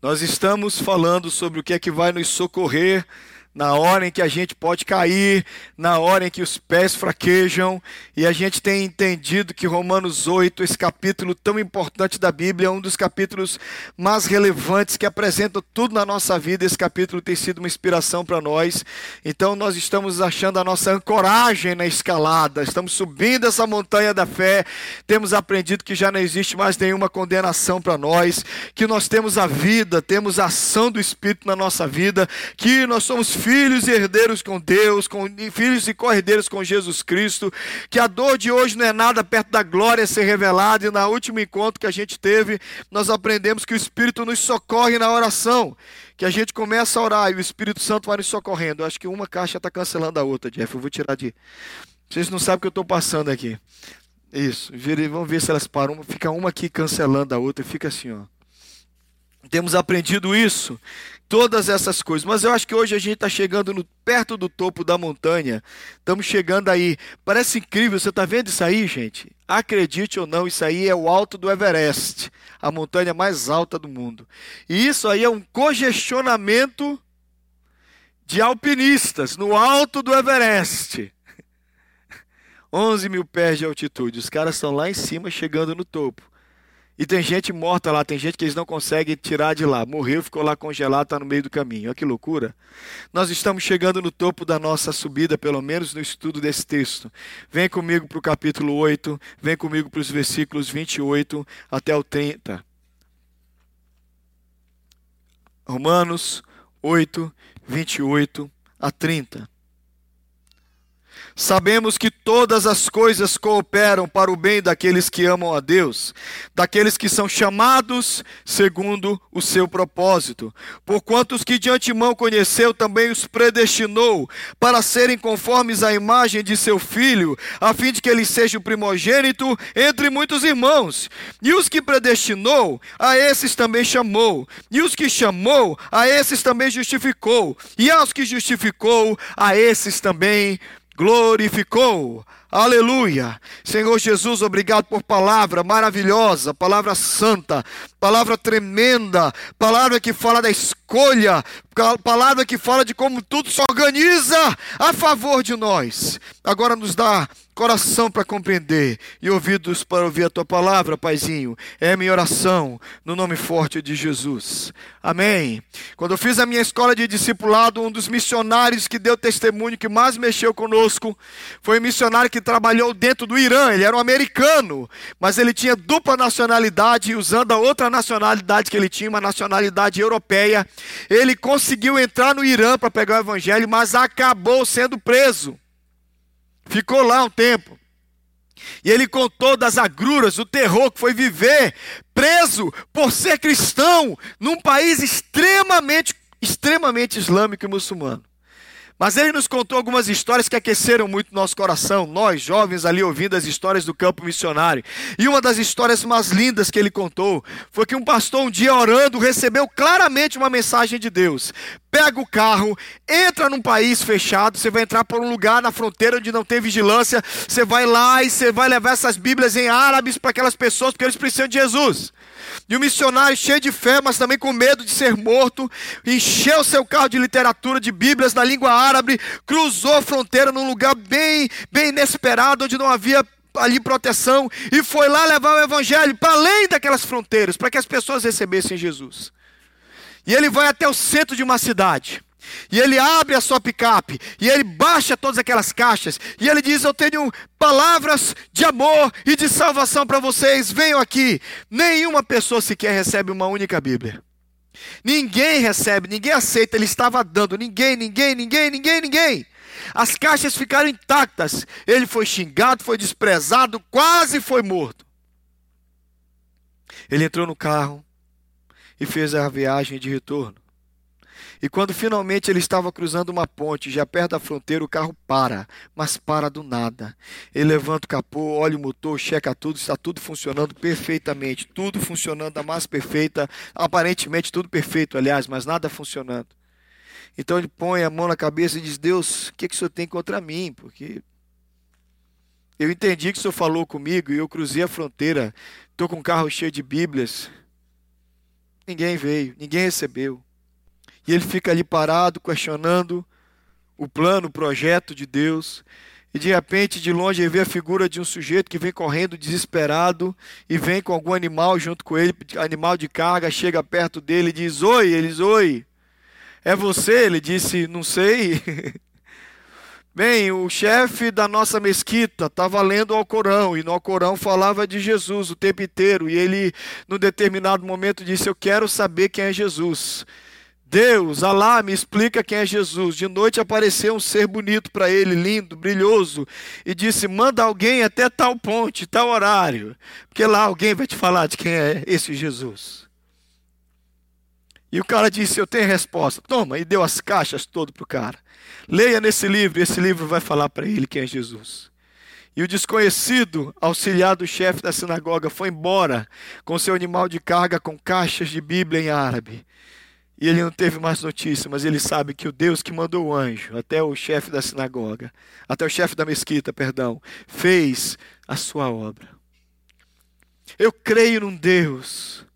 Nós estamos falando sobre o que é que vai nos socorrer na hora em que a gente pode cair, na hora em que os pés fraquejam, e a gente tem entendido que Romanos 8, esse capítulo tão importante da Bíblia, é um dos capítulos mais relevantes que apresenta tudo na nossa vida. Esse capítulo tem sido uma inspiração para nós. Então nós estamos achando a nossa ancoragem na escalada, estamos subindo essa montanha da fé, temos aprendido que já não existe mais nenhuma condenação para nós, que nós temos a vida, temos a ação do Espírito na nossa vida, que nós somos filhos e herdeiros com Deus, com, filhos e co-herdeiros com Jesus Cristo, que a dor de hoje não é nada perto da glória ser revelada, e na último encontro que a gente teve, nós aprendemos que o Espírito nos socorre na oração, que a gente começa a orar e o Espírito Santo vai nos socorrendo. Eu acho que uma caixa está cancelando a outra, Jeff, eu vou tirar de... Vocês não sabem o que eu estou passando aqui. Isso, vamos ver se elas param. Fica uma aqui cancelando a outra, fica assim, ó. Temos aprendido isso, todas essas coisas. Mas eu acho que hoje a gente está chegando no, perto do topo da montanha. Estamos chegando aí. Parece incrível, você está vendo isso aí, gente? Acredite ou não, isso aí é o alto do Everest, a montanha mais alta do mundo. E isso aí é um congestionamento de alpinistas no alto do Everest. 11 mil pés de altitude. Os caras estão lá em cima, chegando no topo. E tem gente morta lá, tem gente que eles não conseguem tirar de lá. Morreu, ficou lá congelado, está no meio do caminho. Olha que loucura. Nós estamos chegando no topo da nossa subida, pelo menos no estudo desse texto. Vem comigo para o capítulo 8, vem comigo para os versículos 28 até o 30. Romanos 8, 28 a 30. Sabemos que todas as coisas cooperam para o bem daqueles que amam a Deus, daqueles que são chamados segundo o seu propósito. Porquanto os que de antemão conheceu, também os predestinou para serem conformes à imagem de seu filho, a fim de que ele seja o primogênito entre muitos irmãos. E os que predestinou, a esses também chamou. E os que chamou, a esses também justificou. E aos que justificou, a esses também glorificou. Aleluia. Senhor Jesus, obrigado por palavra maravilhosa, palavra santa, palavra tremenda, palavra que fala da escolha, palavra que fala de como tudo se organiza a favor de nós. Agora nos dá coração para compreender e ouvidos para ouvir a tua palavra, Paizinho. É minha oração no nome forte de Jesus. Amém. Quando eu fiz a minha escola de discipulado, um dos missionários que deu testemunho que mais mexeu conosco foi um missionário que trabalhou dentro do Irã. Ele era um americano, mas ele tinha dupla nacionalidade, usando a outra nacionalidade que ele tinha, uma nacionalidade europeia. Ele conseguiu entrar no Irã para pegar o evangelho, mas acabou sendo preso. Ficou lá um tempo. E ele contou das agruras, do terror que foi viver preso por ser cristão num país extremamente, extremamente islâmico e muçulmano. Mas ele nos contou algumas histórias que aqueceram muito nosso coração, nós jovens ali ouvindo as histórias do campo missionário. E uma das histórias mais lindas que ele contou foi que um pastor um dia orando recebeu claramente uma mensagem de Deus. Pega o carro, entra num país fechado, você vai entrar por um lugar na fronteira onde não tem vigilância, você vai lá e você vai levar essas Bíblias em árabes para aquelas pessoas porque eles precisam de Jesus. E o missionário, cheio de fé, mas também com medo de ser morto, encheu seu carro de literatura, de Bíblias na língua árabe, cruzou a fronteira num lugar bem, bem inesperado, onde não havia ali proteção, e foi lá levar o evangelho para além daquelas fronteiras, para que as pessoas recebessem Jesus. E ele vai até o centro de uma cidade. E ele abre a sua picape, e ele baixa todas aquelas caixas, e ele diz: Eu tenho palavras de amor e de salvação para vocês, venham aqui. Nenhuma pessoa sequer recebe uma única Bíblia. Ninguém recebe, ninguém aceita, ele estava dando, ninguém, ninguém, ninguém, ninguém, ninguém. As caixas ficaram intactas. Ele foi xingado, foi desprezado, quase foi morto. Ele entrou no carro e fez a viagem de retorno. E quando finalmente ele estava cruzando uma ponte, já perto da fronteira, o carro para, mas para do nada. Ele levanta o capô, olha o motor, checa tudo, está tudo funcionando perfeitamente, tudo funcionando da mais perfeita, aparentemente tudo perfeito, aliás, mas nada funcionando. Então ele põe a mão na cabeça e diz: Deus, o que, que o senhor tem contra mim? Porque eu entendi que o senhor falou comigo e eu cruzei a fronteira, estou com um carro cheio de Bíblias Ninguém veio, ninguém recebeu. E ele fica ali parado, questionando o plano, o projeto de Deus. E de repente, de longe, ele vê a figura de um sujeito que vem correndo desesperado e vem com algum animal junto com ele, animal de carga, chega perto dele e diz: Oi, eles, oi. É você? Ele disse: Não sei. Bem, o chefe da nossa mesquita estava lendo o Alcorão e no Alcorão falava de Jesus o tempo inteiro. E ele, num determinado momento, disse: Eu quero saber quem é Jesus. Deus, Alá, me explica quem é Jesus. De noite apareceu um ser bonito para ele, lindo, brilhoso, e disse: Manda alguém até tal ponte, tal horário, porque lá alguém vai te falar de quem é esse Jesus. E o cara disse: Eu tenho resposta. Toma, e deu as caixas todo para o cara. Leia nesse livro, esse livro vai falar para ele quem é Jesus. E o desconhecido, auxiliar do chefe da sinagoga, foi embora com seu animal de carga com caixas de Bíblia em árabe. E ele não teve mais notícia, mas ele sabe que o Deus que mandou o anjo, até o chefe da sinagoga, até o chefe da mesquita, perdão, fez a sua obra. Eu creio num Deus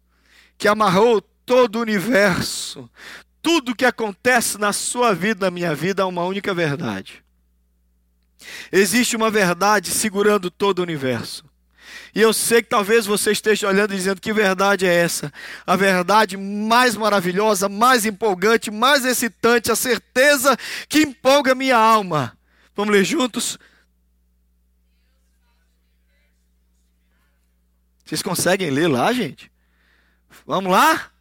que amarrou todo o universo, tudo que acontece na sua vida, na minha vida, é uma única verdade. Existe uma verdade segurando todo o universo. E eu sei que talvez você esteja olhando e dizendo que verdade é essa. A verdade mais maravilhosa, mais empolgante, mais excitante, a certeza que empolga minha alma. Vamos ler juntos? Vocês conseguem ler lá, gente? Vamos lá?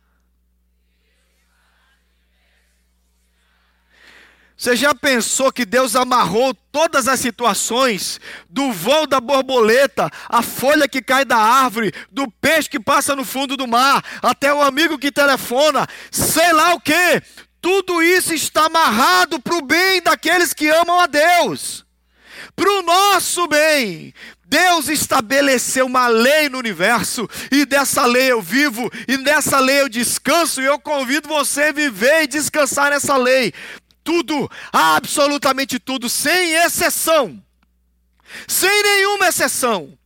Você já pensou que Deus amarrou todas as situações, do voo da borboleta, a folha que cai da árvore, do peixe que passa no fundo do mar, até o amigo que telefona, sei lá o que? Tudo isso está amarrado para o bem daqueles que amam a Deus, para o nosso bem. Deus estabeleceu uma lei no universo, e dessa lei eu vivo, e nessa lei eu descanso, e eu convido você a viver e descansar nessa lei tudo, absolutamente tudo, sem exceção, sem nenhuma exceção,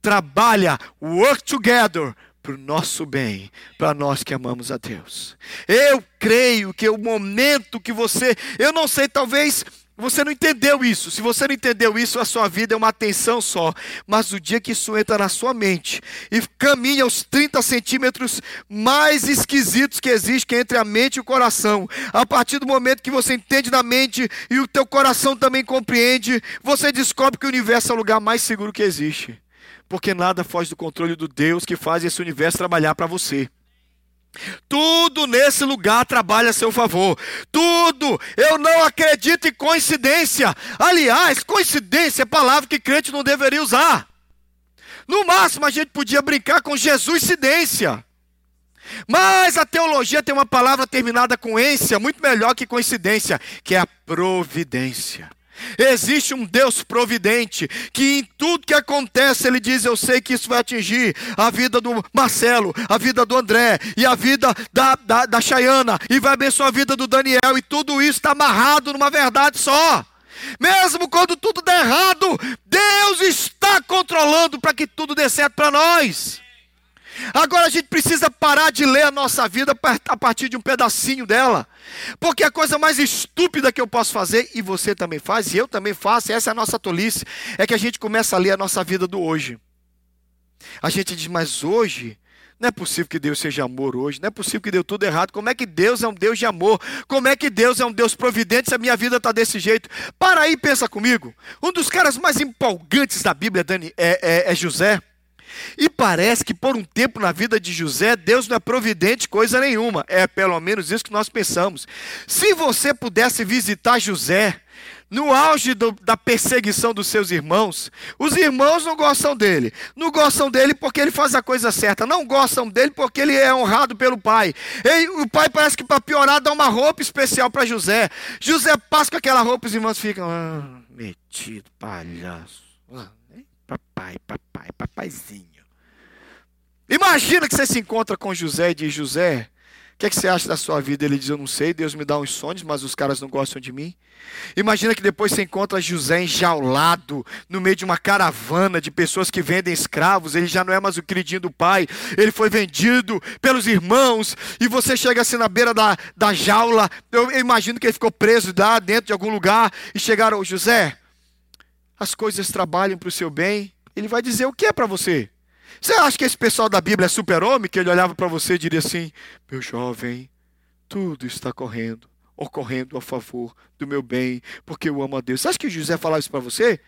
trabalha, work together, para o nosso bem, para nós que amamos a Deus. Eu creio que o momento que você, eu não sei, talvez você não entendeu isso. Se você não entendeu isso, a sua vida é uma atenção só. Mas o dia que isso entra na sua mente e caminha os 30 centímetros mais esquisitos que existem entre a mente e o coração, a partir do momento que você entende na mente e o teu coração também compreende, você descobre que o universo é o lugar mais seguro que existe. Porque nada foge do controle do Deus que faz esse universo trabalhar para você. Tudo nesse lugar trabalha a seu favor. Tudo. Eu não acredito em coincidência. Aliás, coincidência é palavra que crente não deveria usar. No máximo a gente podia brincar com Jesuscidência. Mas a teologia tem uma palavra terminada com ência muito melhor que coincidência, que é a providência. Existe um Deus providente que em tudo que acontece ele diz: Eu sei que isso vai atingir a vida do Marcelo, a vida do André e a vida da, da, da Chayana, e vai abençoar a vida do Daniel, e tudo isso está amarrado numa verdade só. Mesmo quando tudo der errado, Deus está controlando para que tudo dê certo para nós. Agora a gente precisa parar de ler a nossa vida a partir de um pedacinho dela. Porque a coisa mais estúpida que eu posso fazer, e você também faz, e eu também faço, essa é a nossa tolice, é que a gente começa a ler a nossa vida do hoje. A gente diz, mas hoje não é possível que Deus seja amor hoje, não é possível que deu tudo errado. Como é que Deus é um Deus de amor? Como é que Deus é um Deus providente se a minha vida está desse jeito? Para aí, pensa comigo. Um dos caras mais empolgantes da Bíblia, Dani, é, é, é José. E parece que por um tempo na vida de José, Deus não é providente coisa nenhuma. É pelo menos isso que nós pensamos. Se você pudesse visitar José, no auge do, da perseguição dos seus irmãos, os irmãos não gostam dele. Não gostam dele porque ele faz a coisa certa. Não gostam dele porque ele é honrado pelo pai. E o pai parece que para piorar dá uma roupa especial para José. José passa com aquela roupa e os irmãos ficam, ah, metido, palhaço. Ah, papai, papai, papaizinho. Imagina que você se encontra com José e diz: José, que, é que você acha da sua vida? Ele diz: Eu não sei, Deus me dá uns sonhos, mas os caras não gostam de mim. Imagina que depois você encontra José enjaulado no meio de uma caravana de pessoas que vendem escravos. Ele já não é mais o queridinho do pai, ele foi vendido pelos irmãos. E você chega assim na beira da, da jaula. Eu imagino que ele ficou preso lá dentro de algum lugar. E chegaram: José, as coisas trabalham para o seu bem. Ele vai dizer o que é para você? Você acha que esse pessoal da Bíblia é super-homem? Que ele olhava para você e diria assim: Meu jovem, tudo está correndo, ocorrendo a favor do meu bem, porque eu amo a Deus. Você acha que José falava isso para você?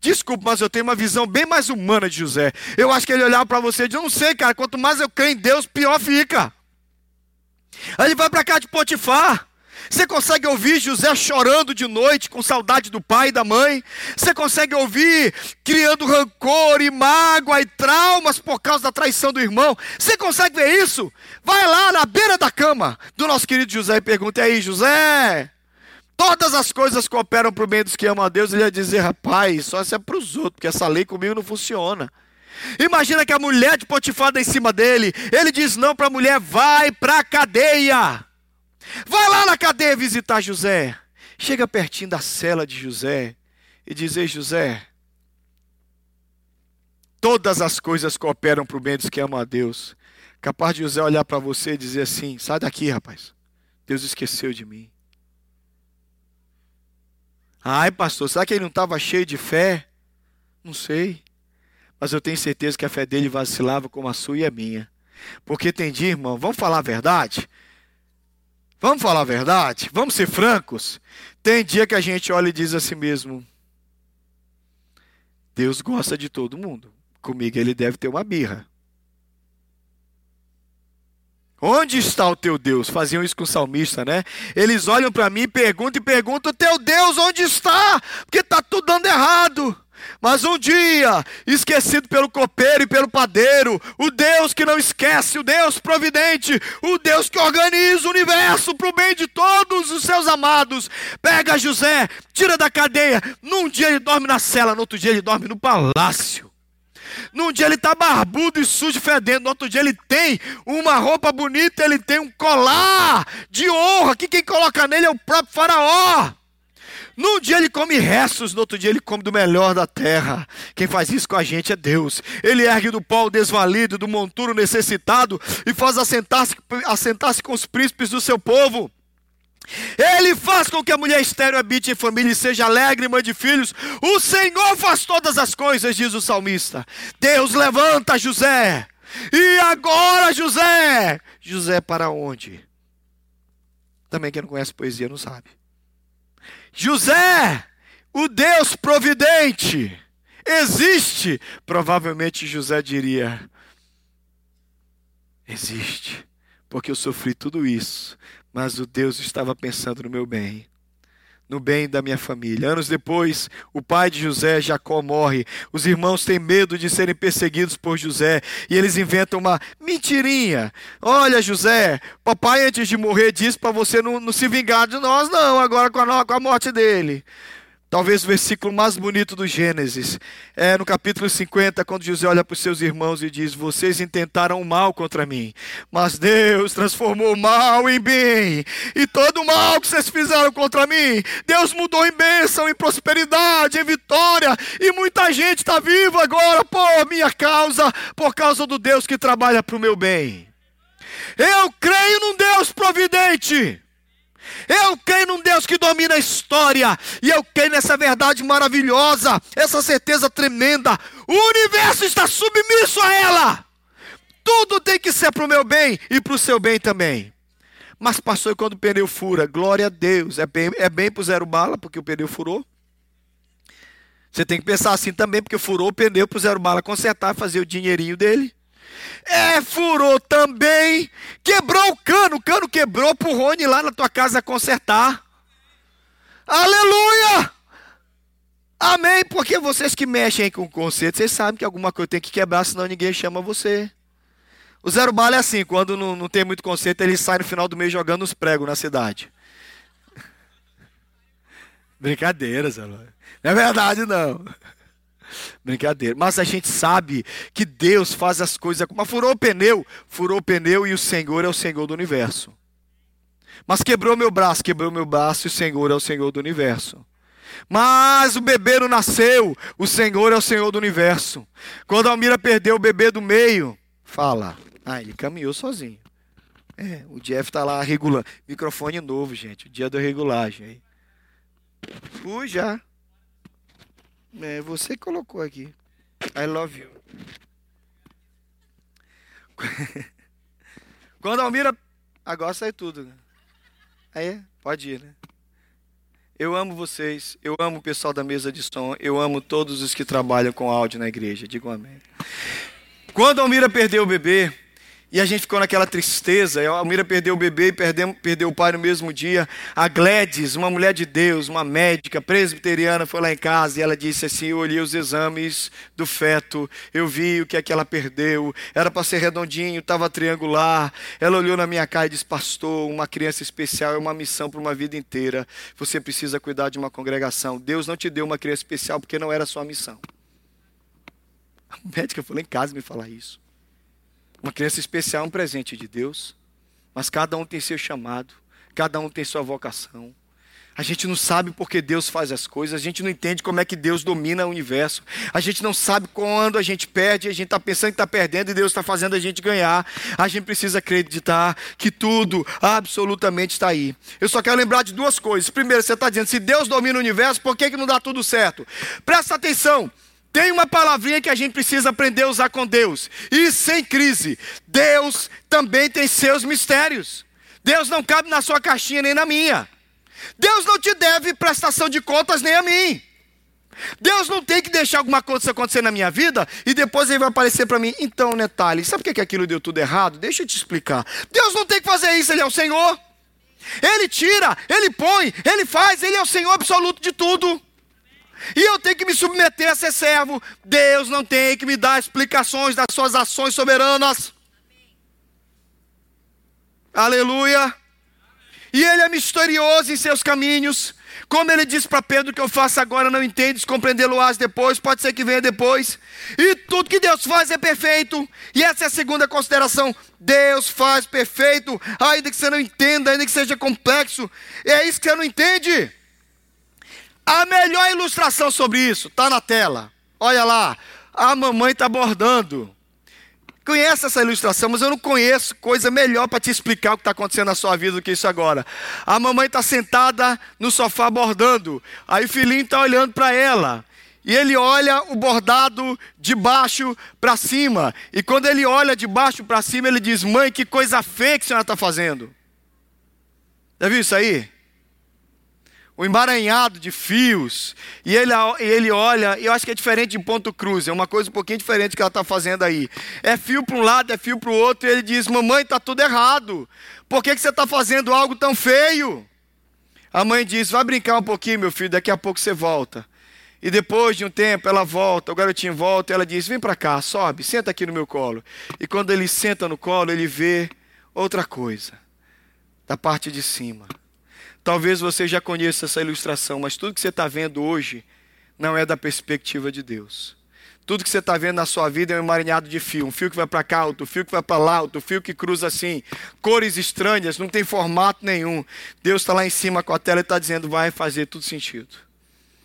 Desculpa, mas eu tenho uma visão bem mais humana de José. Eu acho que ele olhava para você e dizia: Não sei, cara, quanto mais eu creio em Deus, pior fica. Aí ele vai para cá de Potifar. Você consegue ouvir José chorando de noite com saudade do pai e da mãe? Você consegue ouvir criando rancor e mágoa e traumas por causa da traição do irmão? Você consegue ver isso? Vai lá na beira da cama do nosso querido José e pergunta aí, José, todas as coisas cooperam para o bem dos que amam a Deus? Ele ia dizer, rapaz, só isso é para os outros, porque essa lei comigo não funciona. Imagina que a mulher de Potifar em cima dele. Ele diz não para a mulher, vai para a cadeia. Vai lá na cadeia visitar José. Chega pertinho da cela de José e diz: Ei, José, todas as coisas cooperam para o bem dos que amam a Deus. Capaz de José olhar para você e dizer assim: Sai daqui, rapaz. Deus esqueceu de mim. Ai, pastor, será que ele não estava cheio de fé? Não sei. Mas eu tenho certeza que a fé dele vacilava como a sua e a minha. Porque tem dia, irmão, vamos falar a verdade? Vamos falar a verdade? Vamos ser francos? Tem dia que a gente olha e diz a si mesmo: Deus gosta de todo mundo. Comigo ele deve ter uma birra. Onde está o teu Deus? Faziam isso com o salmista, né? Eles olham para mim, perguntam e perguntam: Teu Deus onde está? Porque está tudo dando errado. Mas um dia, esquecido pelo copeiro e pelo padeiro, o Deus que não esquece, o Deus providente, o Deus que organiza o universo para o bem de todos os seus amados, pega José, tira da cadeia. Num dia ele dorme na cela, no outro dia ele dorme no palácio. Num dia ele está barbudo e sujo, fedendo. No outro dia ele tem uma roupa bonita, ele tem um colar de honra, que quem coloca nele é o próprio Faraó. Num dia ele come restos, no outro dia ele come do melhor da terra. Quem faz isso com a gente é Deus. Ele ergue do pau o desvalido, do monturo necessitado e faz assentar-se assentar com os príncipes do seu povo. Ele faz com que a mulher estéreo habite em família e seja alegre, mãe de filhos. O Senhor faz todas as coisas, diz o salmista. Deus levanta José. E agora, José? José para onde? Também quem não conhece poesia não sabe. José, o Deus providente, existe? Provavelmente José diria: existe, porque eu sofri tudo isso, mas o Deus estava pensando no meu bem no bem da minha família. Anos depois, o pai de José, Jacó, morre. Os irmãos têm medo de serem perseguidos por José e eles inventam uma mentirinha. Olha, José, papai antes de morrer disse para você não, não, se vingar de nós, não, agora com a, com a morte dele. Talvez o versículo mais bonito do Gênesis é no capítulo 50, quando José olha para os seus irmãos e diz: Vocês intentaram o mal contra mim, mas Deus transformou o mal em bem, e todo o mal que vocês fizeram contra mim, Deus mudou em bênção, em prosperidade, em vitória, e muita gente está viva agora por minha causa, por causa do Deus que trabalha para o meu bem. Eu creio num Deus providente. Eu creio num Deus que domina a história. E eu creio nessa verdade maravilhosa, essa certeza tremenda. O universo está submisso a ela. Tudo tem que ser para o meu bem e para o seu bem também. Mas passou quando o pneu fura, glória a Deus. É bem, é bem para o zero bala, porque o pneu furou. Você tem que pensar assim também, porque furou o pneu para o zero bala consertar, fazer o dinheirinho dele. É, furou também. Quebrou o cano. O cano quebrou pro Rony lá na tua casa consertar. Aleluia! Amém. Porque vocês que mexem com conceito, vocês sabem que alguma coisa tem que quebrar, senão ninguém chama você. O zero bala é assim, quando não, não tem muito conceito, ele sai no final do mês jogando os pregos na cidade. Brincadeira, Zé Não é verdade, não. Brincadeira. Mas a gente sabe que Deus faz as coisas. Mas furou o pneu, furou o pneu e o Senhor é o Senhor do universo. Mas quebrou meu braço, quebrou meu braço e o Senhor é o Senhor do universo. Mas o bebê não nasceu, o Senhor é o Senhor do universo. Quando a Almira perdeu o bebê do meio, fala, ah, ele caminhou sozinho. É, o Jeff tá lá regulando. Microfone novo, gente, o dia da regulagem aí. Fui já. É, você colocou aqui. I love you. Quando a Almira. Agora sai tudo. Né? Aí, pode ir, né? Eu amo vocês, eu amo o pessoal da mesa de som, eu amo todos os que trabalham com áudio na igreja. Digam amém. Quando a Almira perdeu o bebê, e a gente ficou naquela tristeza. A Almira perdeu o bebê e perdeu, perdeu o pai no mesmo dia. A Gladys, uma mulher de Deus, uma médica presbiteriana, foi lá em casa e ela disse assim: Eu olhei os exames do feto, eu vi o que é que ela perdeu. Era para ser redondinho, estava triangular. Ela olhou na minha cara e disse: Pastor, uma criança especial é uma missão para uma vida inteira. Você precisa cuidar de uma congregação. Deus não te deu uma criança especial porque não era sua missão. A médica foi lá em casa me falar isso. Uma criança especial é um presente de Deus, mas cada um tem seu chamado, cada um tem sua vocação. A gente não sabe porque Deus faz as coisas, a gente não entende como é que Deus domina o universo, a gente não sabe quando a gente perde, a gente está pensando que está perdendo e Deus está fazendo a gente ganhar. A gente precisa acreditar que tudo absolutamente está aí. Eu só quero lembrar de duas coisas. Primeiro, você está dizendo, se Deus domina o universo, por que, que não dá tudo certo? Presta atenção. Tem uma palavrinha que a gente precisa aprender a usar com Deus. E sem crise, Deus também tem seus mistérios. Deus não cabe na sua caixinha nem na minha. Deus não te deve prestação de contas nem a mim. Deus não tem que deixar alguma coisa acontecer na minha vida e depois ele vai aparecer para mim. Então, Netalhe, sabe por que aquilo deu tudo errado? Deixa eu te explicar. Deus não tem que fazer isso, Ele é o Senhor. Ele tira, Ele põe, Ele faz, Ele é o Senhor absoluto de tudo. E eu tenho que me submeter a ser servo. Deus não tem que me dar explicações das suas ações soberanas. Aleluia. E ele é misterioso em seus caminhos. Como ele disse para Pedro que eu faço agora não entendes, compreendê-lo-ás depois, pode ser que venha depois. E tudo que Deus faz é perfeito. E essa é a segunda consideração. Deus faz perfeito, ainda que você não entenda, ainda que seja complexo. É isso que você não entende. A melhor ilustração sobre isso está na tela. Olha lá, a mamãe está bordando. Conhece essa ilustração, mas eu não conheço coisa melhor para te explicar o que está acontecendo na sua vida do que isso agora. A mamãe está sentada no sofá bordando. Aí o filhinho está olhando para ela. E ele olha o bordado de baixo para cima. E quando ele olha de baixo para cima, ele diz: Mãe, que coisa feia que a senhora está fazendo. Já viu isso aí? O emaranhado de fios, e ele, ele olha, eu acho que é diferente de ponto cruz, é uma coisa um pouquinho diferente que ela está fazendo aí. É fio para um lado, é fio para o outro, e ele diz: Mamãe, está tudo errado, por que, que você está fazendo algo tão feio? A mãe diz: Vai brincar um pouquinho, meu filho, daqui a pouco você volta. E depois de um tempo ela volta, o garotinho volta, e ela diz: Vem para cá, sobe, senta aqui no meu colo. E quando ele senta no colo, ele vê outra coisa, da parte de cima. Talvez você já conheça essa ilustração, mas tudo que você está vendo hoje não é da perspectiva de Deus. Tudo que você está vendo na sua vida é um emaranhado de fio. Um fio que vai para cá, outro fio que vai para lá, outro fio que cruza assim. Cores estranhas, não tem formato nenhum. Deus está lá em cima com a tela e está dizendo: vai fazer tudo sentido.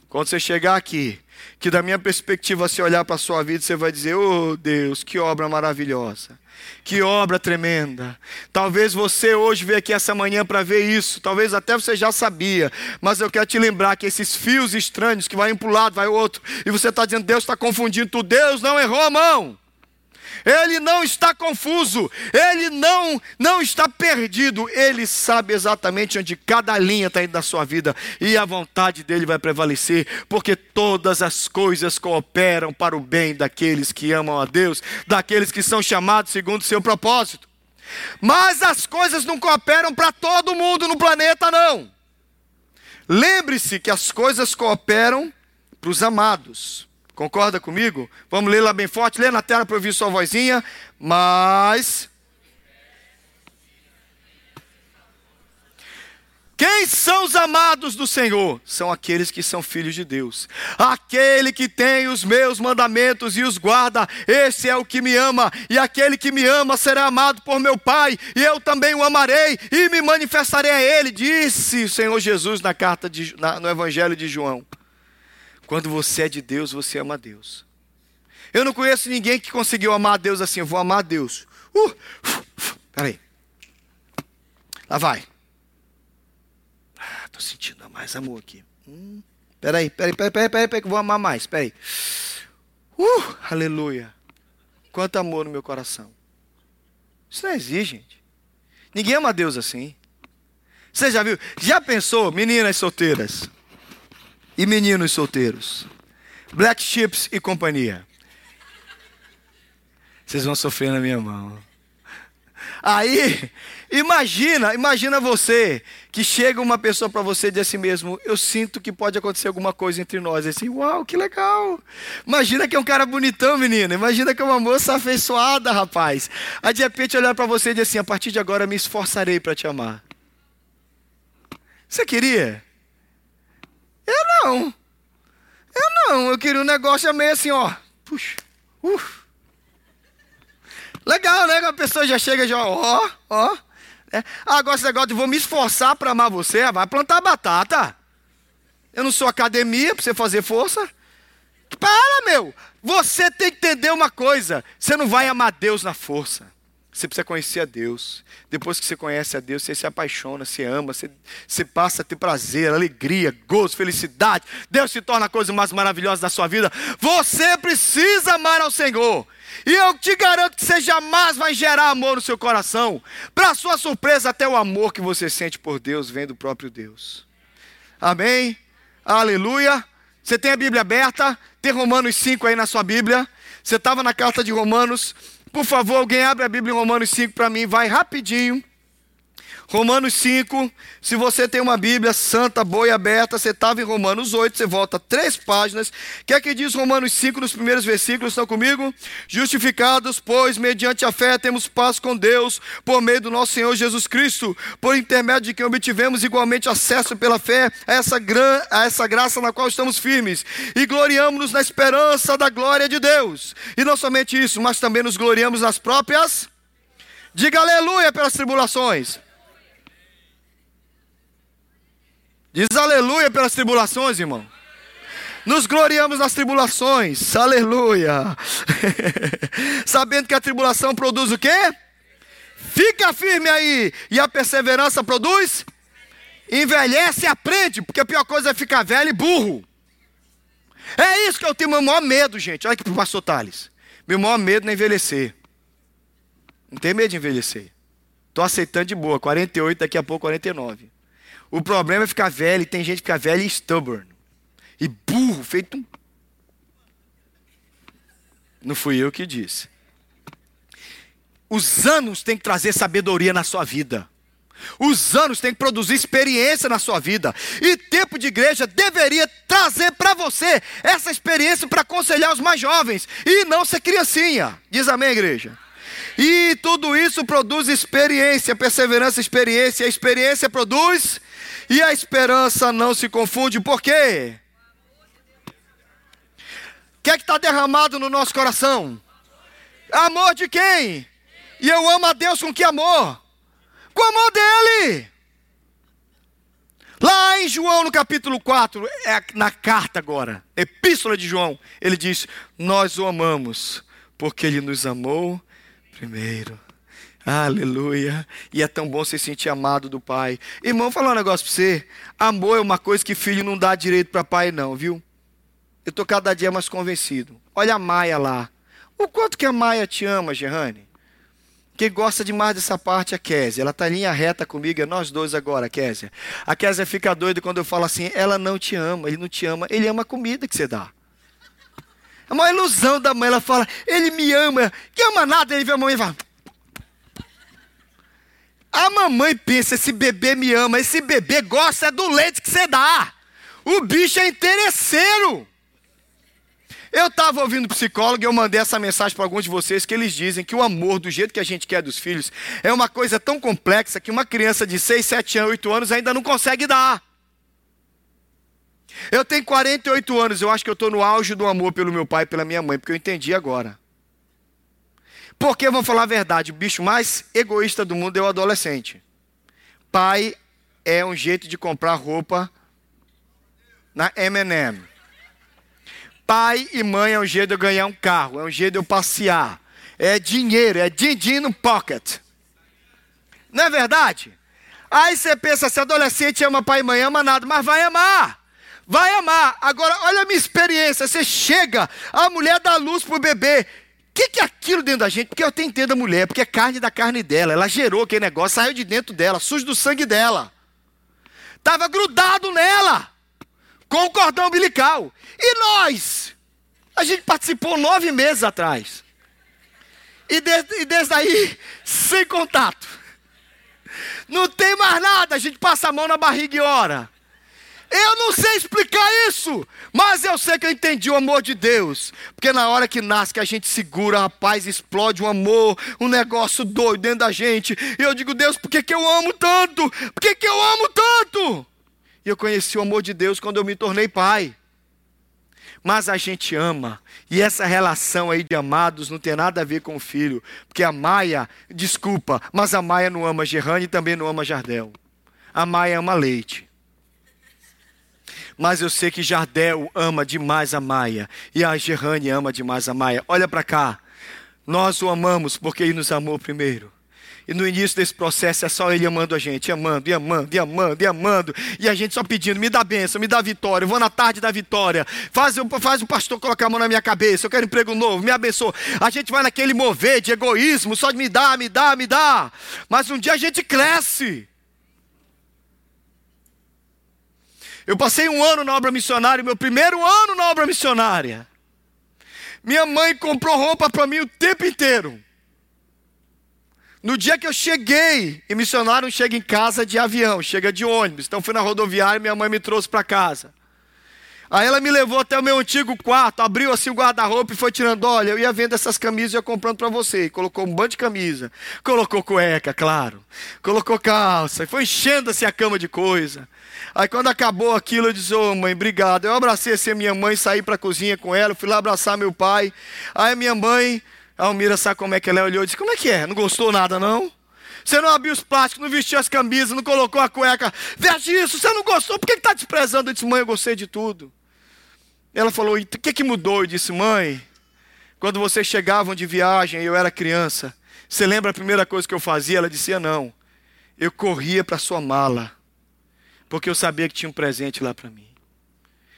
Quando você chegar aqui, que da minha perspectiva, se olhar para a sua vida, você vai dizer: oh Deus, que obra maravilhosa. Que obra tremenda. Talvez você hoje veio aqui essa manhã para ver isso. Talvez até você já sabia. Mas eu quero te lembrar que esses fios estranhos que vai um para o lado, vai outro. E você está dizendo, Deus está confundindo tudo. Deus não errou a mão. Ele não está confuso, ele não não está perdido, ele sabe exatamente onde cada linha está indo na sua vida e a vontade dele vai prevalecer, porque todas as coisas cooperam para o bem daqueles que amam a Deus, daqueles que são chamados segundo o seu propósito. Mas as coisas não cooperam para todo mundo no planeta, não. Lembre-se que as coisas cooperam para os amados. Concorda comigo? Vamos ler lá bem forte, lê na tela para ouvir sua vozinha. Mas. Quem são Irmãos amados do Senhor, são aqueles que são filhos de Deus. Aquele que tem os meus mandamentos e os guarda, esse é o que me ama. E aquele que me ama será amado por meu Pai, e eu também o amarei e me manifestarei a ele, disse o Senhor Jesus na carta de, na, no Evangelho de João. Quando você é de Deus, você ama Deus. Eu não conheço ninguém que conseguiu amar Deus assim. Eu vou amar Deus. Uh, peraí. Lá vai. Ah, tô sentindo mais amor aqui. Hum, peraí, peraí, peraí, peraí, peraí, peraí, que eu vou amar mais. Peraí. Uh, aleluia. Quanto amor no meu coração. Isso não existe, gente. Ninguém ama Deus assim. Você já viu? Já pensou, meninas solteiras e meninos solteiros? Black Chips e companhia. Vocês vão sofrer na minha mão. Aí, imagina, imagina você que chega uma pessoa para você e diz assim mesmo: Eu sinto que pode acontecer alguma coisa entre nós. Assim, uau, que legal. Imagina que é um cara bonitão, menina. Imagina que é uma moça afeiçoada, rapaz. Aí de repente olhar para você e dizer assim: A partir de agora me esforçarei para te amar. Você queria? Eu não. Eu não. Eu queria um negócio meio assim, ó. Puxa. Uf. Legal, né? A pessoa já chega já, ó, ó. É. Agora esse negócio de vou me esforçar para amar você, ah, vai plantar batata. Eu não sou academia para você fazer força. Para, meu. Você tem que entender uma coisa. Você não vai amar Deus na força. Você precisa conhecer a Deus. Depois que você conhece a Deus, você se apaixona, você ama, você, você passa a ter prazer, alegria, gozo, felicidade. Deus se torna a coisa mais maravilhosa da sua vida. Você precisa amar ao Senhor. E eu te garanto que você jamais vai gerar amor no seu coração. Para sua surpresa, até o amor que você sente por Deus vem do próprio Deus. Amém? Aleluia. Você tem a Bíblia aberta? Tem Romanos 5 aí na sua Bíblia? Você estava na carta de Romanos? Por favor, alguém abre a Bíblia em Romanos 5 para mim, vai rapidinho. Romanos 5, se você tem uma Bíblia santa, boa e aberta, você estava em Romanos 8, você volta três páginas. O que é que diz Romanos 5 nos primeiros versículos? Estão comigo? Justificados, pois, mediante a fé, temos paz com Deus, por meio do nosso Senhor Jesus Cristo, por intermédio de quem obtivemos igualmente acesso pela fé a essa, gran, a essa graça na qual estamos firmes. E gloriamos-nos na esperança da glória de Deus. E não somente isso, mas também nos gloriamos nas próprias. Diga aleluia pelas tribulações. Diz aleluia pelas tribulações, irmão. Nos gloriamos nas tribulações, aleluia. Sabendo que a tribulação produz o quê? Fica firme aí. E a perseverança produz? Envelhece e aprende, porque a pior coisa é ficar velho e burro. É isso que eu tenho meu maior medo, gente. Olha aqui para o pastor Thales. Meu maior medo é envelhecer. Não tem medo de envelhecer. Estou aceitando de boa. 48, daqui a pouco 49. O problema é ficar velho, e tem gente que fica velho e stubborn. E burro, feito um. Não fui eu que disse. Os anos têm que trazer sabedoria na sua vida. Os anos têm que produzir experiência na sua vida. E tempo de igreja deveria trazer para você essa experiência para aconselhar os mais jovens. E não ser criancinha. Diz amém, igreja. E tudo isso produz experiência, perseverança, experiência. A experiência produz e a esperança não se confunde, por quê? O que é que está derramado no nosso coração? Amor de quem? E eu amo a Deus com que amor? Com o amor dele. Lá em João, no capítulo 4, é na carta agora, epístola de João, ele diz: Nós o amamos, porque ele nos amou primeiro. Aleluia. E é tão bom se sentir amado do Pai. Irmão, vou falar um negócio para você. Amor é uma coisa que filho não dá direito para pai, não, viu? Eu estou cada dia mais convencido. Olha a Maia lá. O quanto que a Maia te ama, Gerrane? Quem gosta demais dessa parte é a Késia. Ela está em linha reta comigo, é nós dois agora, Késia. A Késia fica doida quando eu falo assim, ela não te ama, ele não te ama, ele ama a comida que você dá. É uma ilusão da mãe, ela fala, ele me ama, que ama nada, ele vê a mãe e fala, a mamãe pensa: esse bebê me ama, esse bebê gosta do leite que você dá. O bicho é interesseiro. Eu estava ouvindo psicólogo e eu mandei essa mensagem para alguns de vocês que eles dizem que o amor, do jeito que a gente quer dos filhos, é uma coisa tão complexa que uma criança de 6, 7 anos, 8 anos ainda não consegue dar. Eu tenho 48 anos, eu acho que eu estou no auge do amor pelo meu pai e pela minha mãe, porque eu entendi agora. Porque, vamos falar a verdade, o bicho mais egoísta do mundo é o adolescente. Pai é um jeito de comprar roupa na M&M. Pai e mãe é um jeito de eu ganhar um carro, é um jeito de eu passear. É dinheiro, é din-din no pocket. Não é verdade? Aí você pensa, se adolescente ama pai e mãe, ama nada, mas vai amar. Vai amar. Agora, olha a minha experiência. Você chega, a mulher dá luz pro bebê. Que, que é aquilo dentro da gente? Porque eu tenho entendo a mulher, porque é carne da carne dela. Ela gerou aquele negócio, saiu de dentro dela, sujo do sangue dela. Estava grudado nela, com o cordão umbilical. E nós? A gente participou nove meses atrás. E e desde aí, sem contato. Não tem mais nada, a gente passa a mão na barriga e ora. Eu não sei explicar isso, mas eu sei que eu entendi o amor de Deus. Porque na hora que nasce, a gente segura, rapaz, explode um amor, um negócio doido dentro da gente. E eu digo, Deus, por que, que eu amo tanto? Por que, que eu amo tanto? E eu conheci o amor de Deus quando eu me tornei pai. Mas a gente ama. E essa relação aí de amados não tem nada a ver com o filho. Porque a Maia, desculpa, mas a Maia não ama Gerrane e também não ama Jardel. A Maia ama leite mas eu sei que Jardel ama demais a Maia e a Gerrane ama demais a Maia. Olha para cá. Nós o amamos porque ele nos amou primeiro. E no início desse processo é só ele amando a gente, amando, e amando, e amando, e amando. E a gente só pedindo, me dá bênção, me dá vitória. Eu vou na tarde da vitória. Faz, faz o pastor colocar a mão na minha cabeça. Eu quero emprego novo, me abençoa. A gente vai naquele mover de egoísmo, só de me dar, me dá, me dá. Mas um dia a gente cresce. Eu passei um ano na obra missionária, meu primeiro ano na obra missionária. Minha mãe comprou roupa para mim o tempo inteiro. No dia que eu cheguei, e missionário chega em casa de avião, chega de ônibus. Então fui na rodoviária e minha mãe me trouxe para casa. Aí ela me levou até o meu antigo quarto, abriu assim o guarda-roupa e foi tirando, olha, eu ia vendo essas camisas e ia comprando para você. E colocou um bando de camisa, colocou cueca, claro, colocou calça, e foi enchendo assim a cama de coisa. Aí quando acabou aquilo, eu disse, ô oh, mãe, obrigado. Eu abracei assim a minha mãe, saí para a cozinha com ela, fui lá abraçar meu pai. Aí minha mãe, a Almira sabe como é que ela é, olhou e disse, como é que é? Não gostou nada não? Você não abriu os plásticos, não vestiu as camisas, não colocou a cueca. Veste isso, você não gostou, por que está desprezando? Eu disse, mãe, eu gostei de tudo. Ela falou, o que, que mudou? Eu disse, mãe, quando vocês chegavam de viagem e eu era criança, você lembra a primeira coisa que eu fazia? Ela dizia, não. Eu corria para sua mala porque eu sabia que tinha um presente lá para mim.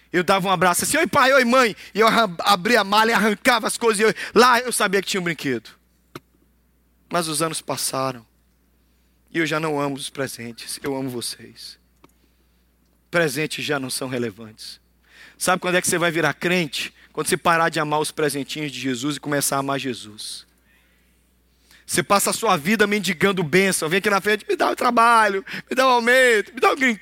Eu dava um abraço assim, oi pai, oi mãe, e eu abria a mala e arrancava as coisas, e eu, lá eu sabia que tinha um brinquedo. Mas os anos passaram, e eu já não amo os presentes, eu amo vocês. Presentes já não são relevantes. Sabe quando é que você vai virar crente? Quando você parar de amar os presentinhos de Jesus e começar a amar Jesus. Você passa a sua vida mendigando bênção. Vem aqui na frente, me dá um trabalho, me dá um aumento, me dá um green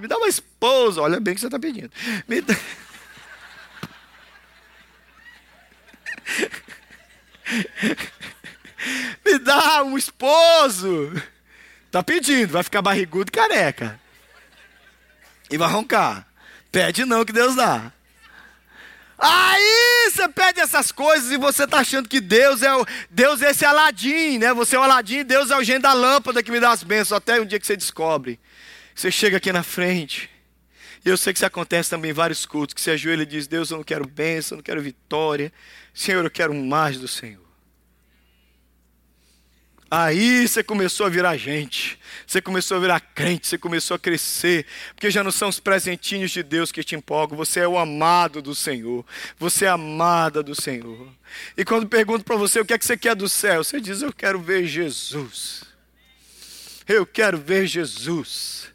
me dá uma esposa. Olha bem o que você está pedindo. Me dá... me dá um esposo. Tá pedindo, vai ficar barrigudo e careca. E vai roncar. Pede não que Deus dá. Aí você pede essas coisas e você está achando que Deus é o Deus é esse Aladim, né? Você é o Aladim, Deus é o gênio da lâmpada que me dá as bênçãos. Até um dia que você descobre, você chega aqui na frente. E eu sei que isso acontece também em vários cultos, que você ajoelha e diz: Deus, eu não quero bênção, eu não quero vitória. Senhor, eu quero mais do Senhor. Aí você começou a virar gente, você começou a virar crente, você começou a crescer, porque já não são os presentinhos de Deus que te empolgam, você é o amado do Senhor, você é amada do Senhor. E quando pergunto para você o que é que você quer do céu, você diz: Eu quero ver Jesus. Eu quero ver Jesus.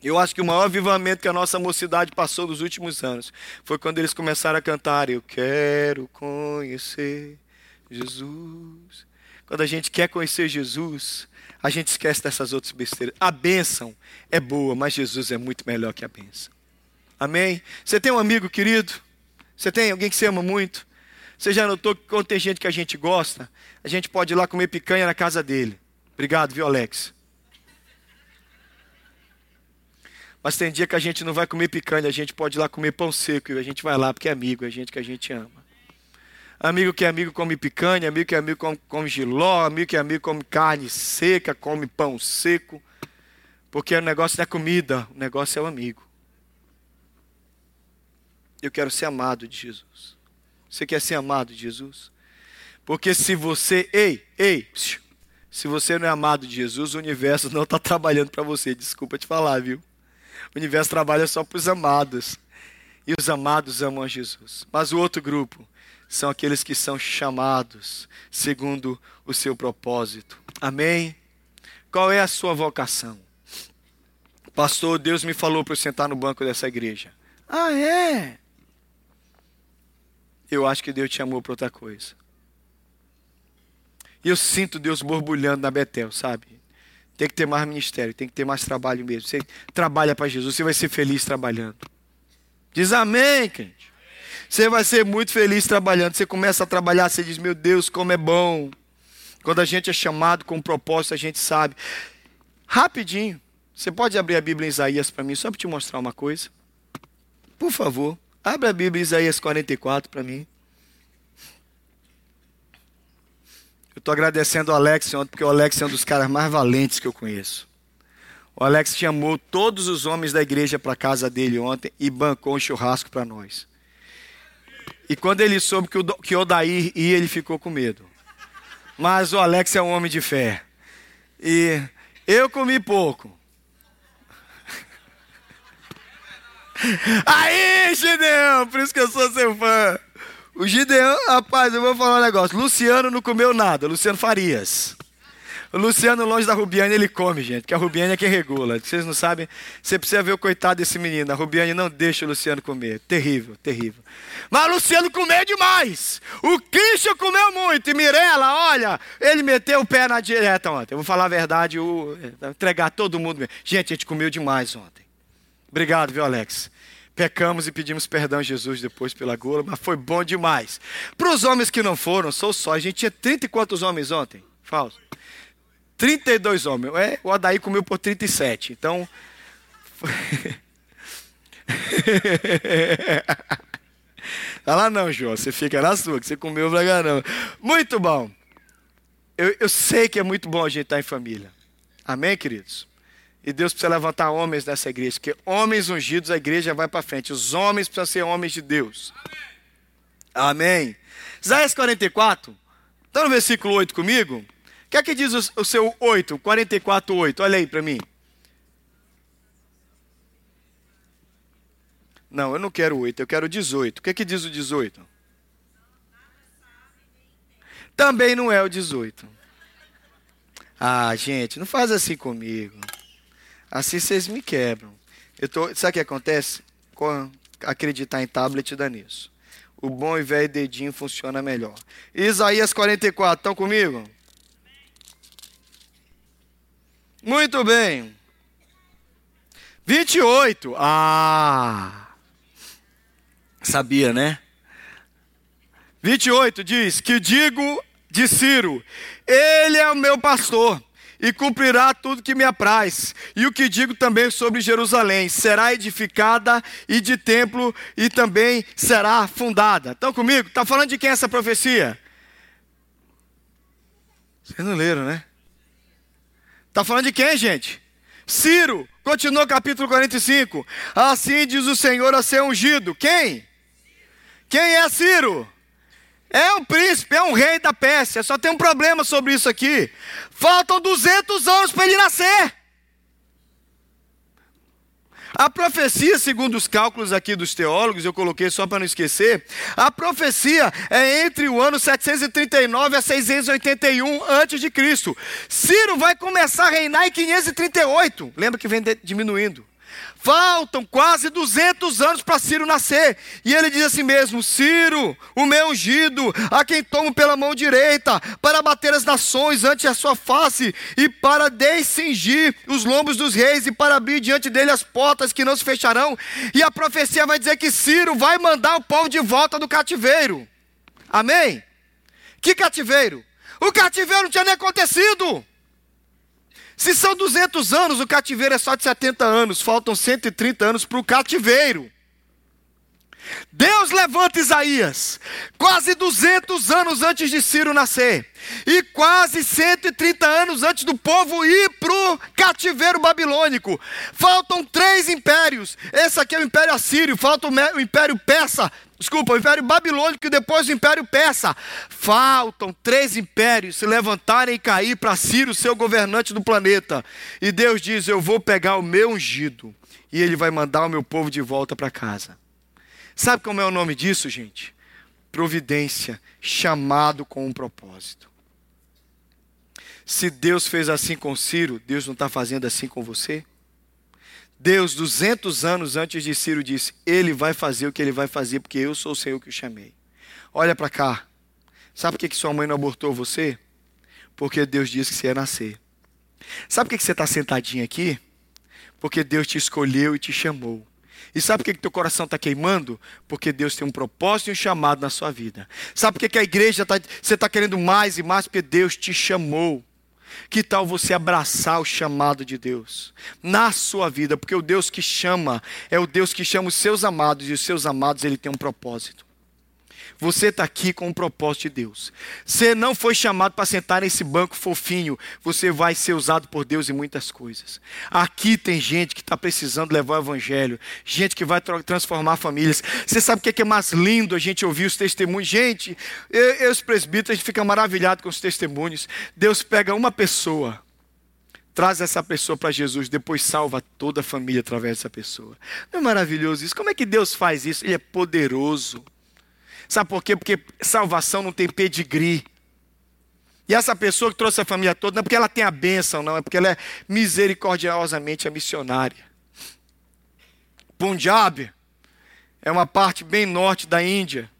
Eu acho que o maior avivamento que a nossa mocidade passou nos últimos anos foi quando eles começaram a cantar: Eu quero conhecer Jesus. Quando a gente quer conhecer Jesus, a gente esquece dessas outras besteiras. A bênção é boa, mas Jesus é muito melhor que a bênção. Amém? Você tem um amigo querido? Você tem alguém que você ama muito? Você já notou que quando tem gente que a gente gosta, a gente pode ir lá comer picanha na casa dele. Obrigado, viu, Alex? Mas tem dia que a gente não vai comer picanha, a gente pode ir lá comer pão seco e a gente vai lá porque é amigo, é gente que a gente ama. Amigo que é amigo come picanha, amigo que é amigo come, come giló, amigo que é amigo come carne seca, come pão seco. Porque o negócio não é comida, o negócio é o amigo. Eu quero ser amado de Jesus. Você quer ser amado de Jesus? Porque se você, ei, ei, se você não é amado de Jesus, o universo não está trabalhando para você. Desculpa te falar, viu? O universo trabalha só para os amados. E os amados amam a Jesus. Mas o outro grupo são aqueles que são chamados segundo o seu propósito. Amém? Qual é a sua vocação? Pastor, Deus me falou para eu sentar no banco dessa igreja. Ah, é? Eu acho que Deus te amou para outra coisa. E eu sinto Deus borbulhando na Betel, sabe? Tem que ter mais ministério, tem que ter mais trabalho mesmo. Você trabalha para Jesus, você vai ser feliz trabalhando. Diz amém, crente. Você vai ser muito feliz trabalhando. Você começa a trabalhar, você diz: Meu Deus, como é bom. Quando a gente é chamado com um propósito, a gente sabe. Rapidinho, você pode abrir a Bíblia em Isaías para mim, só para te mostrar uma coisa? Por favor, abre a Bíblia em Isaías 44 para mim. Eu estou agradecendo o Alex ontem, porque o Alex é um dos caras mais valentes que eu conheço. O Alex chamou todos os homens da igreja para casa dele ontem e bancou um churrasco para nós. E quando ele soube que o, que Odair ia, ele ficou com medo. Mas o Alex é um homem de fé. E eu comi pouco. Aí, Gideão, por isso que eu sou seu fã. O Gideão, rapaz, eu vou falar um negócio. Luciano não comeu nada, Luciano Farias. O Luciano, longe da Rubiane, ele come, gente, que a Rubiane é quem regula. Vocês não sabem, você precisa ver o coitado desse menino. A Rubiane não deixa o Luciano comer. Terrível, terrível. Mas o Luciano comeu demais. O Christian comeu muito. E Mirella, olha, ele meteu o pé na direta ontem. Eu vou falar a verdade, o, entregar todo mundo. Gente, a gente comeu demais ontem. Obrigado, viu, Alex? Pecamos e pedimos perdão a Jesus depois pela gula, mas foi bom demais. Para os homens que não foram, sou só. A gente tinha 30 e quantos homens ontem? Falso. 32 homens. É, o Adaí comeu por 37. Então. tá lá não, João. Você fica na sua, que você comeu pra caramba. Muito bom. Eu, eu sei que é muito bom a gente estar em família. Amém, queridos? E Deus precisa levantar homens nessa igreja, porque homens ungidos, a igreja vai para frente. Os homens precisam ser homens de Deus. Amém. Isaías 44, está no versículo 8 comigo? Que é que diz o, o seu 8, 44, 8? Olha aí para mim. Não, eu não quero 8, eu quero 18. O que é que diz o 18? Também não é o 18. Ah, gente, não faz assim comigo. Assim vocês me quebram. Eu tô, sabe o que acontece? Acreditar em tablet dá nisso. O bom e velho dedinho funciona melhor. Isaías 44, estão comigo? Muito bem. 28. Ah! Sabia, né? 28 diz: Que digo de Ciro, ele é o meu pastor e cumprirá tudo que me apraz. E o que digo também sobre Jerusalém: será edificada e de templo e também será fundada. Estão comigo? Está falando de quem é essa profecia? Vocês não leram, né? Está falando de quem, gente? Ciro, continua capítulo 45. Assim diz o Senhor a ser ungido. Quem? Quem é Ciro? É um príncipe, é um rei da Pérsia. Só tem um problema sobre isso aqui. Faltam 200 anos para ele nascer. A profecia, segundo os cálculos aqui dos teólogos, eu coloquei só para não esquecer, a profecia é entre o ano 739 a 681 antes de Cristo. Ciro vai começar a reinar em 538. Lembra que vem diminuindo. Faltam quase 200 anos para Ciro nascer. E ele diz assim mesmo: Ciro, o meu ungido, a quem tomo pela mão direita, para bater as nações ante a sua face, e para descingir os lombos dos reis, e para abrir diante dele as portas que não se fecharão. E a profecia vai dizer que Ciro vai mandar o povo de volta do cativeiro. Amém? Que cativeiro? O cativeiro não tinha nem acontecido. Se são 200 anos, o cativeiro é só de 70 anos, faltam 130 anos para o cativeiro. Deus levanta Isaías, quase 200 anos antes de Ciro nascer, e quase 130 anos antes do povo ir para o cativeiro babilônico. Faltam três impérios. Esse aqui é o Império Assírio, falta o Império Persa, desculpa, o Império Babilônico e depois o Império Persa. Faltam três impérios se levantarem e cair para Ciro, seu governante do planeta. E Deus diz: Eu vou pegar o meu ungido, e ele vai mandar o meu povo de volta para casa. Sabe como é o nome disso, gente? Providência, chamado com um propósito. Se Deus fez assim com Ciro, Deus não está fazendo assim com você? Deus, 200 anos antes de Ciro, disse: Ele vai fazer o que ele vai fazer, porque eu sou o Senhor que o chamei. Olha para cá. Sabe por que, que sua mãe não abortou você? Porque Deus disse que você ia nascer. Sabe por que, que você está sentadinho aqui? Porque Deus te escolheu e te chamou. E sabe por que, que teu coração está queimando? Porque Deus tem um propósito e um chamado na sua vida. Sabe por que, que a igreja está. Você está querendo mais e mais? Porque Deus te chamou. Que tal você abraçar o chamado de Deus na sua vida? Porque o Deus que chama é o Deus que chama os seus amados, e os seus amados ele tem um propósito. Você está aqui com o propósito de Deus. Você não foi chamado para sentar nesse banco fofinho. Você vai ser usado por Deus em muitas coisas. Aqui tem gente que está precisando levar o Evangelho. Gente que vai transformar famílias. Você sabe o que é mais lindo a gente ouvir os testemunhos? Gente, eu, eu os presbíteros, a gente fica maravilhado com os testemunhos. Deus pega uma pessoa traz essa pessoa para Jesus, depois salva toda a família através dessa pessoa. Não é maravilhoso isso? Como é que Deus faz isso? Ele é poderoso. Sabe por quê? Porque salvação não tem pedigree. E essa pessoa que trouxe a família toda, não é porque ela tem a bênção, não, é porque ela é misericordiosamente a missionária. Punjab é uma parte bem norte da Índia.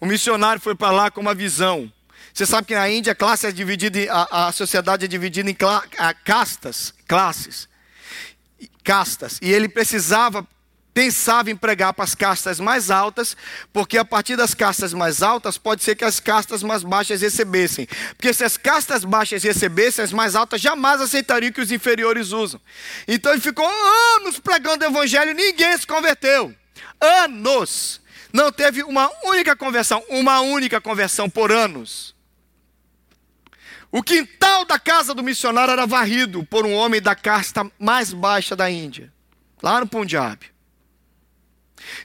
O missionário foi para lá com uma visão. Você sabe que na Índia a classe é dividida, a, a sociedade é dividida em cla, a, castas, classes, castas. E ele precisava pensava em pregar para as castas mais altas, porque a partir das castas mais altas pode ser que as castas mais baixas recebessem. Porque se as castas baixas recebessem, as mais altas jamais aceitariam que os inferiores usam. Então ele ficou anos pregando o evangelho e ninguém se converteu. Anos. Não teve uma única conversão, uma única conversão por anos. O quintal da casa do missionário era varrido por um homem da casta mais baixa da Índia, lá no Punjab.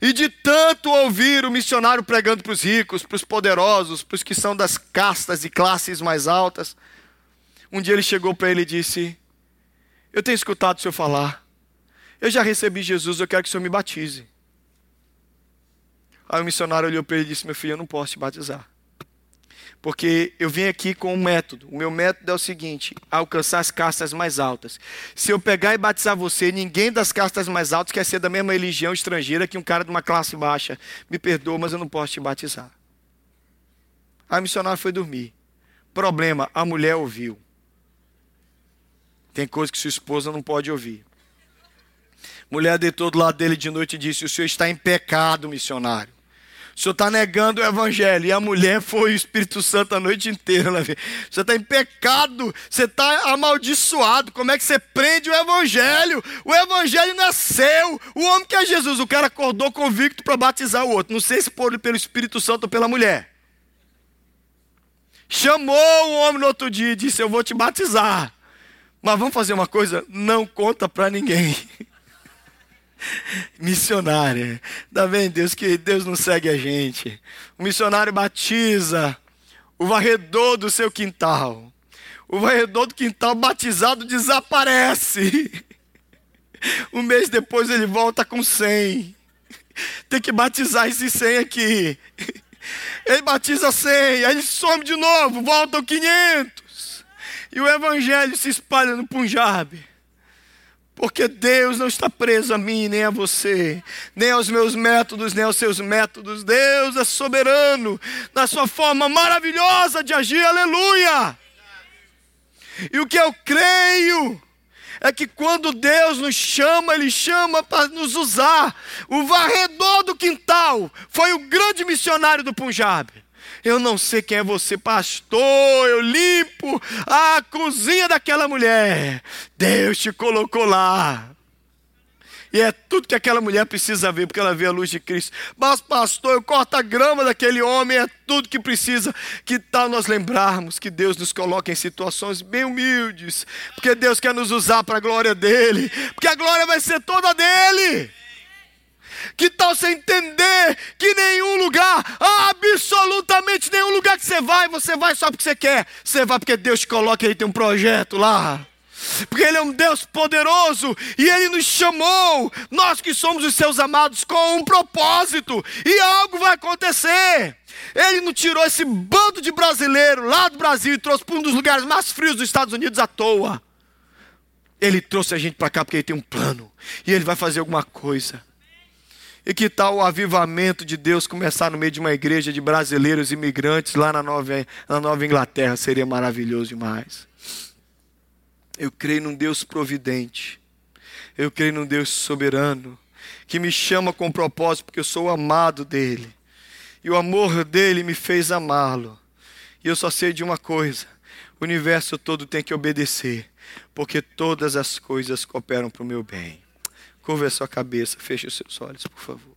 E de tanto ouvir o missionário pregando para os ricos, para os poderosos, para os que são das castas e classes mais altas, um dia ele chegou para ele e disse: Eu tenho escutado o senhor falar, eu já recebi Jesus, eu quero que o senhor me batize. Aí o missionário olhou para ele e disse: Meu filho, eu não posso te batizar. Porque eu vim aqui com um método. O meu método é o seguinte: alcançar as castas mais altas. Se eu pegar e batizar você, ninguém das castas mais altas quer ser da mesma religião estrangeira que um cara de uma classe baixa. Me perdoa, mas eu não posso te batizar. Aí o missionário foi dormir. Problema: a mulher ouviu. Tem coisa que sua esposa não pode ouvir. Mulher deitou do lado dele de noite e disse: O senhor está em pecado, missionário. O senhor está negando o evangelho. E a mulher foi o Espírito Santo a noite inteira. Ela Você está em pecado, você está amaldiçoado. Como é que você prende o evangelho? O evangelho não é. O homem que é Jesus, o cara acordou convicto para batizar o outro. Não sei se por, pelo Espírito Santo ou pela mulher. Chamou o homem no outro dia e disse: Eu vou te batizar. Mas vamos fazer uma coisa: não conta para ninguém. missionária. Está vendo, Deus, que Deus não segue a gente. O missionário batiza o varredor do seu quintal. O varredor do quintal batizado desaparece. Um mês depois ele volta com 100. Tem que batizar esse 100 aqui. Ele batiza 100, aí ele some de novo, voltam 500. E o evangelho se espalha no Punjab. Porque Deus não está preso a mim, nem a você, nem aos meus métodos, nem aos seus métodos. Deus é soberano na sua forma maravilhosa de agir, aleluia! E o que eu creio é que quando Deus nos chama, Ele chama para nos usar. O varredor do quintal foi o grande missionário do Punjab. Eu não sei quem é você, pastor. Eu limpo a cozinha daquela mulher. Deus te colocou lá. E é tudo que aquela mulher precisa ver, porque ela vê a luz de Cristo. Mas, pastor, eu corto a grama daquele homem, é tudo que precisa. Que tal nós lembrarmos que Deus nos coloca em situações bem humildes, porque Deus quer nos usar para a glória dele, porque a glória vai ser toda dele. Que tal você entender que nenhum lugar, absolutamente nenhum lugar que você vai, você vai só porque você quer. Você vai porque Deus te coloca Ele tem um projeto lá. Porque Ele é um Deus poderoso e Ele nos chamou, nós que somos os seus amados, com um propósito e algo vai acontecer. Ele não tirou esse bando de brasileiro lá do Brasil e trouxe para um dos lugares mais frios dos Estados Unidos à toa. Ele trouxe a gente para cá porque Ele tem um plano e Ele vai fazer alguma coisa. E que tal o avivamento de Deus começar no meio de uma igreja de brasileiros imigrantes lá na Nova, na Nova Inglaterra? Seria maravilhoso demais. Eu creio num Deus providente. Eu creio num Deus soberano. Que me chama com propósito, porque eu sou amado dele. E o amor dele me fez amá-lo. E eu só sei de uma coisa: o universo todo tem que obedecer, porque todas as coisas cooperam para o meu bem. Curva a sua cabeça, feche os seus olhos, por favor.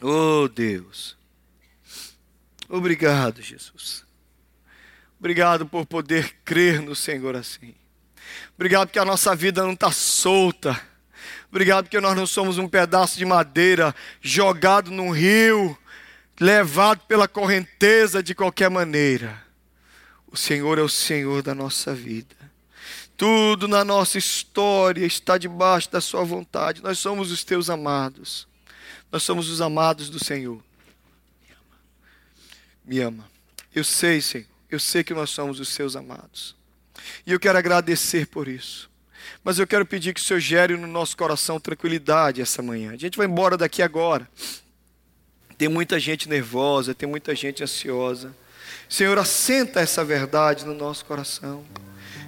Oh Deus. Obrigado, Jesus. Obrigado por poder crer no Senhor assim. Obrigado porque a nossa vida não está solta. Obrigado porque nós não somos um pedaço de madeira jogado num rio, levado pela correnteza de qualquer maneira. O Senhor é o Senhor da nossa vida. Tudo na nossa história está debaixo da Sua vontade. Nós somos os Teus amados. Nós somos os amados do Senhor. Me ama. Eu sei, Senhor. Eu sei que nós somos os Seus amados. E eu quero agradecer por isso. Mas eu quero pedir que o Senhor gere no nosso coração tranquilidade essa manhã. A gente vai embora daqui agora. Tem muita gente nervosa, tem muita gente ansiosa. Senhor, assenta essa verdade no nosso coração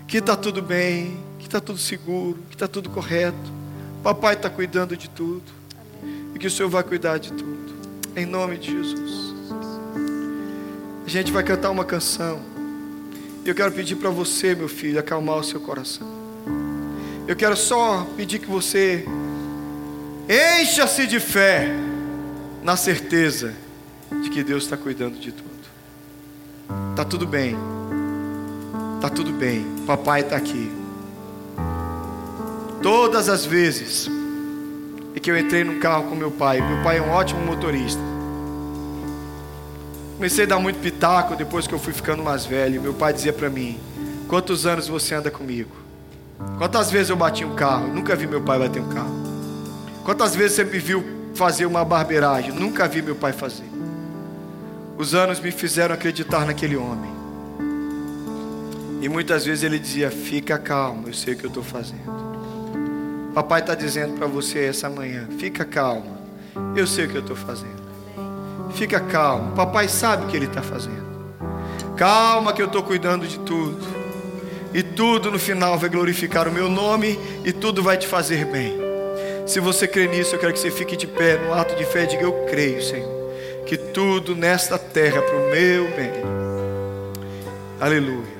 que está tudo bem, que está tudo seguro, que está tudo correto. Papai está cuidando de tudo e que o Senhor vai cuidar de tudo. Em nome de Jesus. A gente vai cantar uma canção. E eu quero pedir para você, meu filho, acalmar o seu coração. Eu quero só pedir que você encha-se de fé na certeza de que Deus está cuidando de tudo. Tá tudo bem. Tá tudo bem, papai está aqui. Todas as vezes que eu entrei no carro com meu pai, meu pai é um ótimo motorista. Comecei a dar muito pitaco depois que eu fui ficando mais velho. Meu pai dizia para mim: Quantos anos você anda comigo? Quantas vezes eu bati um carro? Nunca vi meu pai bater um carro. Quantas vezes você me viu fazer uma barbeiragem? Nunca vi meu pai fazer. Os anos me fizeram acreditar naquele homem. E muitas vezes ele dizia: Fica calmo, eu sei o que eu estou fazendo. Papai está dizendo para você essa manhã: Fica calmo, eu sei o que eu estou fazendo. Fica calmo, papai sabe o que ele está fazendo. Calma, que eu estou cuidando de tudo. E tudo no final vai glorificar o meu nome e tudo vai te fazer bem. Se você crê nisso, eu quero que você fique de pé no ato de fé diga: Eu creio, Senhor, que tudo nesta terra é para o meu bem. Aleluia.